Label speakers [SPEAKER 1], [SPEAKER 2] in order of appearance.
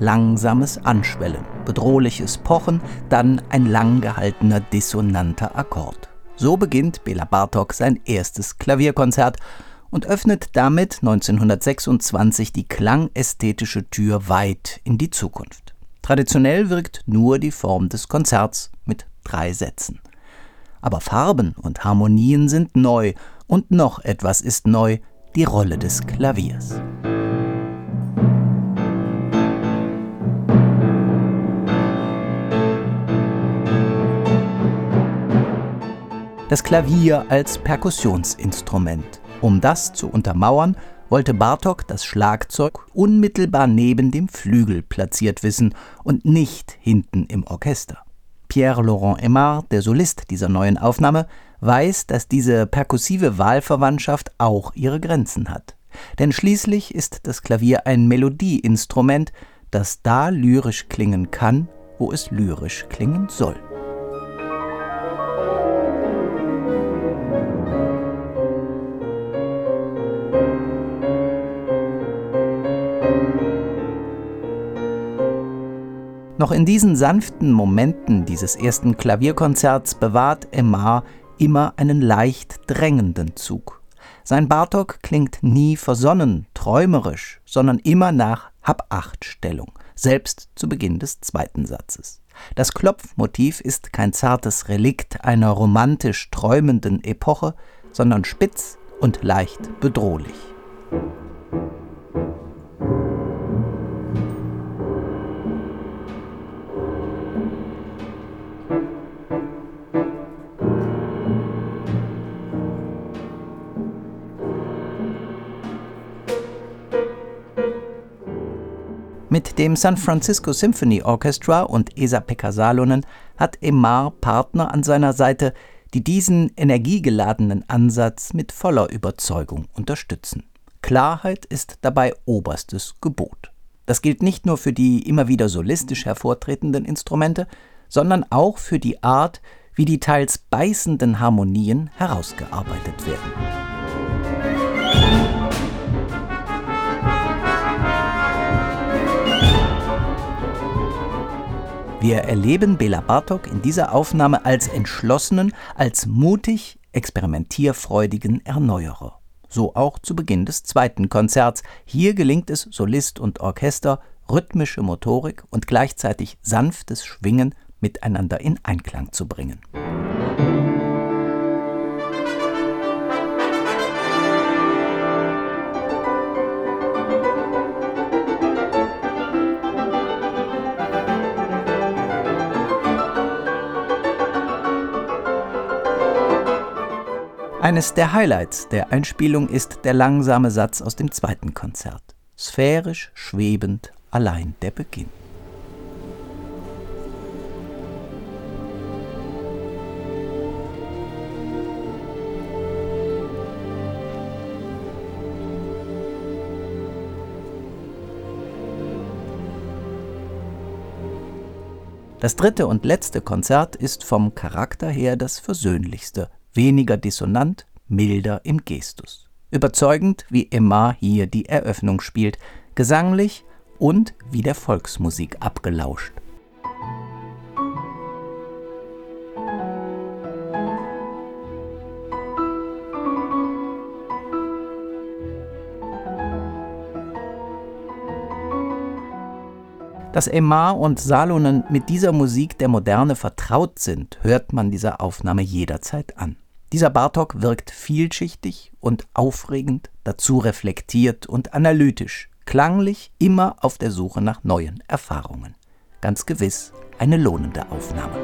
[SPEAKER 1] langsames Anschwellen, bedrohliches Pochen, dann ein lang gehaltener dissonanter Akkord. So beginnt Bela Bartok sein erstes Klavierkonzert und öffnet damit 1926 die klangästhetische Tür weit in die Zukunft. Traditionell wirkt nur die Form des Konzerts mit drei Sätzen. Aber Farben und Harmonien sind neu und noch etwas ist neu, die Rolle des Klaviers. Das Klavier als Perkussionsinstrument. Um das zu untermauern, wollte Bartok das Schlagzeug unmittelbar neben dem Flügel platziert wissen und nicht hinten im Orchester. Pierre-Laurent Aimard, der Solist dieser neuen Aufnahme, weiß, dass diese perkussive Wahlverwandtschaft auch ihre Grenzen hat. Denn schließlich ist das Klavier ein Melodieinstrument, das da lyrisch klingen kann, wo es lyrisch klingen soll. Noch in diesen sanften Momenten dieses ersten Klavierkonzerts bewahrt Aimar immer einen leicht drängenden Zug. Sein Bartok klingt nie versonnen, träumerisch, sondern immer nach Hab-Acht-Stellung, selbst zu Beginn des zweiten Satzes. Das Klopfmotiv ist kein zartes Relikt einer romantisch träumenden Epoche, sondern spitz und leicht bedrohlich. Mit dem San Francisco Symphony Orchestra und Esa-Pekka Salonen hat Emar Partner an seiner Seite, die diesen energiegeladenen Ansatz mit voller Überzeugung unterstützen. Klarheit ist dabei oberstes Gebot. Das gilt nicht nur für die immer wieder solistisch hervortretenden Instrumente, sondern auch für die Art, wie die teils beißenden Harmonien herausgearbeitet werden. Wir erleben Bela Bartok in dieser Aufnahme als entschlossenen, als mutig, experimentierfreudigen Erneuerer. So auch zu Beginn des zweiten Konzerts. Hier gelingt es Solist und Orchester, rhythmische Motorik und gleichzeitig sanftes Schwingen miteinander in Einklang zu bringen. Eines der Highlights der Einspielung ist der langsame Satz aus dem zweiten Konzert. Sphärisch, schwebend, allein der Beginn. Das dritte und letzte Konzert ist vom Charakter her das versöhnlichste weniger dissonant, milder im Gestus. Überzeugend, wie Emma hier die Eröffnung spielt, gesanglich und wie der Volksmusik abgelauscht. Dass Emar und Salonen mit dieser Musik der Moderne vertraut sind, hört man dieser Aufnahme jederzeit an. Dieser Bartok wirkt vielschichtig und aufregend, dazu reflektiert und analytisch, klanglich immer auf der Suche nach neuen Erfahrungen. Ganz gewiss eine lohnende Aufnahme.